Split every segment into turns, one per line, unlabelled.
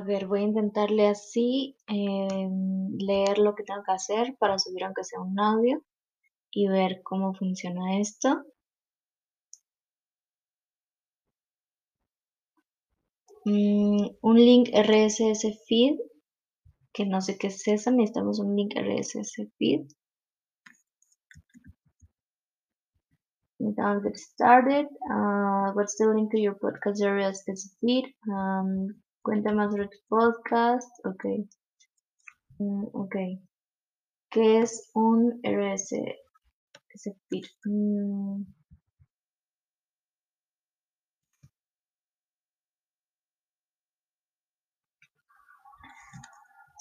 A ver, voy a intentarle así, em, leer lo que tengo que hacer para subir aunque sea un audio y ver cómo funciona esto. Mm, un link RSS feed, que no sé qué es eso, necesitamos un link RSS feed. Now get started. Uh, what's the link to your podcast RSS feed? Um, cuéntame sobre tu podcast. Ok. Mm, ok. ¿Qué es un RSS.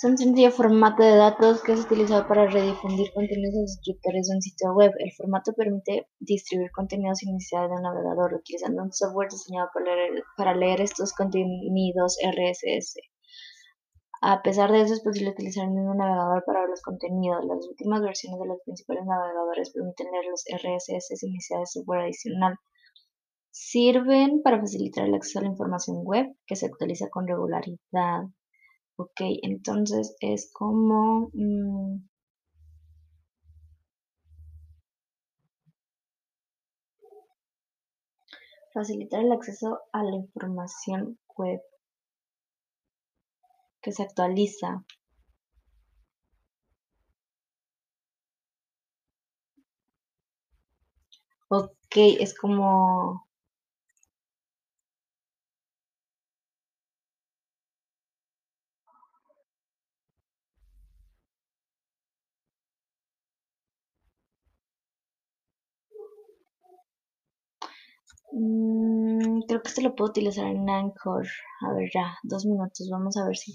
Es un sencillo formato de datos que es utilizado para redifundir contenidos a suscriptores de un sitio web. El formato permite distribuir contenidos sin necesidad de un navegador, utilizando un software diseñado para leer, estos contenidos RSS. A pesar de eso, es posible utilizar el mismo navegador para ver los contenidos. Las últimas versiones de los principales navegadores permiten leer los RSS sin necesidad de software adicional. Sirven para facilitar el acceso a la información web que se actualiza con regularidad. Ok, entonces es como... Mm, facilitar el acceso a la información web que se actualiza. Ok, es como Mm, creo que este lo puedo utilizar en Anchor. A ver, ya, dos minutos. Vamos a ver si